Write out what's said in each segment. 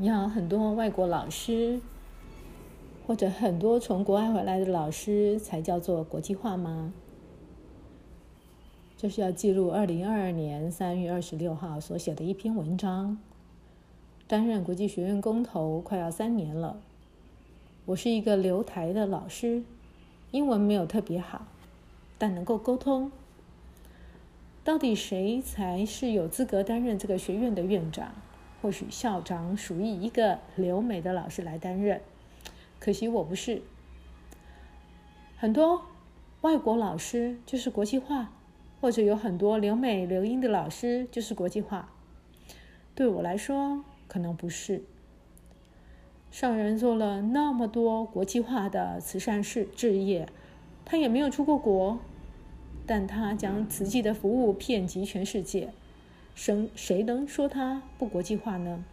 你要很多外国老师，或者很多从国外回来的老师才叫做国际化吗？这是要记录二零二二年三月二十六号所写的一篇文章。担任国际学院工头快要三年了，我是一个留台的老师，英文没有特别好，但能够沟通。到底谁才是有资格担任这个学院的院长？或许校长属于一个留美的老师来担任，可惜我不是。很多外国老师就是国际化，或者有很多留美留英的老师就是国际化。对我来说，可能不是。上人做了那么多国际化的慈善事置业，他也没有出过国。但他将慈济的服务遍及全世界，谁谁能说他不国际化呢？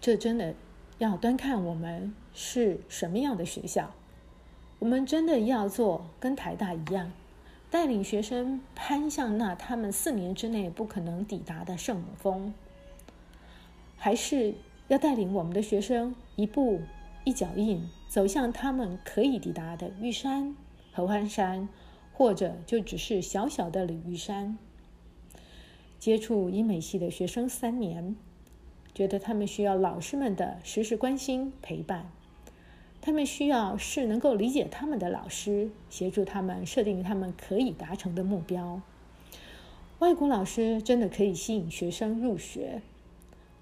这真的要端看我们是什么样的学校。我们真的要做跟台大一样，带领学生攀向那他们四年之内不可能抵达的圣母峰，还是要带领我们的学生一步一脚印走向他们可以抵达的玉山、合欢山？或者就只是小小的鲤鱼山。接触英美系的学生三年，觉得他们需要老师们的时时关心陪伴，他们需要是能够理解他们的老师，协助他们设定他们可以达成的目标。外国老师真的可以吸引学生入学，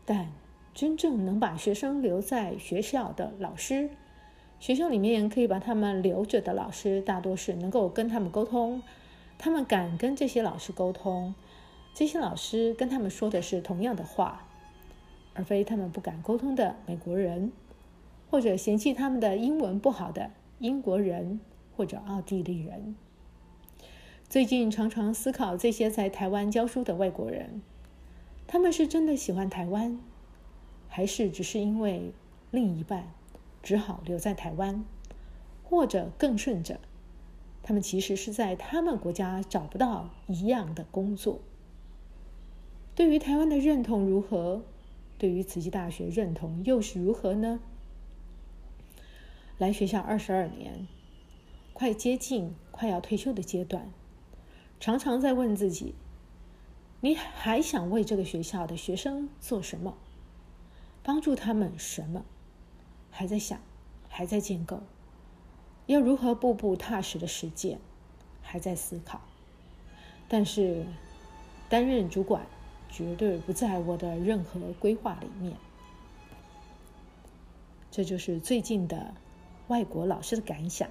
但真正能把学生留在学校的老师。学校里面可以把他们留着的老师，大多是能够跟他们沟通，他们敢跟这些老师沟通，这些老师跟他们说的是同样的话，而非他们不敢沟通的美国人，或者嫌弃他们的英文不好的英国人或者奥地利人。最近常常思考这些在台湾教书的外国人，他们是真的喜欢台湾，还是只是因为另一半？只好留在台湾，或者更顺着，他们其实是在他们国家找不到一样的工作。对于台湾的认同如何？对于慈济大学认同又是如何呢？来学校二十二年，快接近快要退休的阶段，常常在问自己：你还想为这个学校的学生做什么？帮助他们什么？还在想，还在建构，要如何步步踏实的实践，还在思考。但是，担任主管绝对不在我的任何规划里面。这就是最近的外国老师的感想。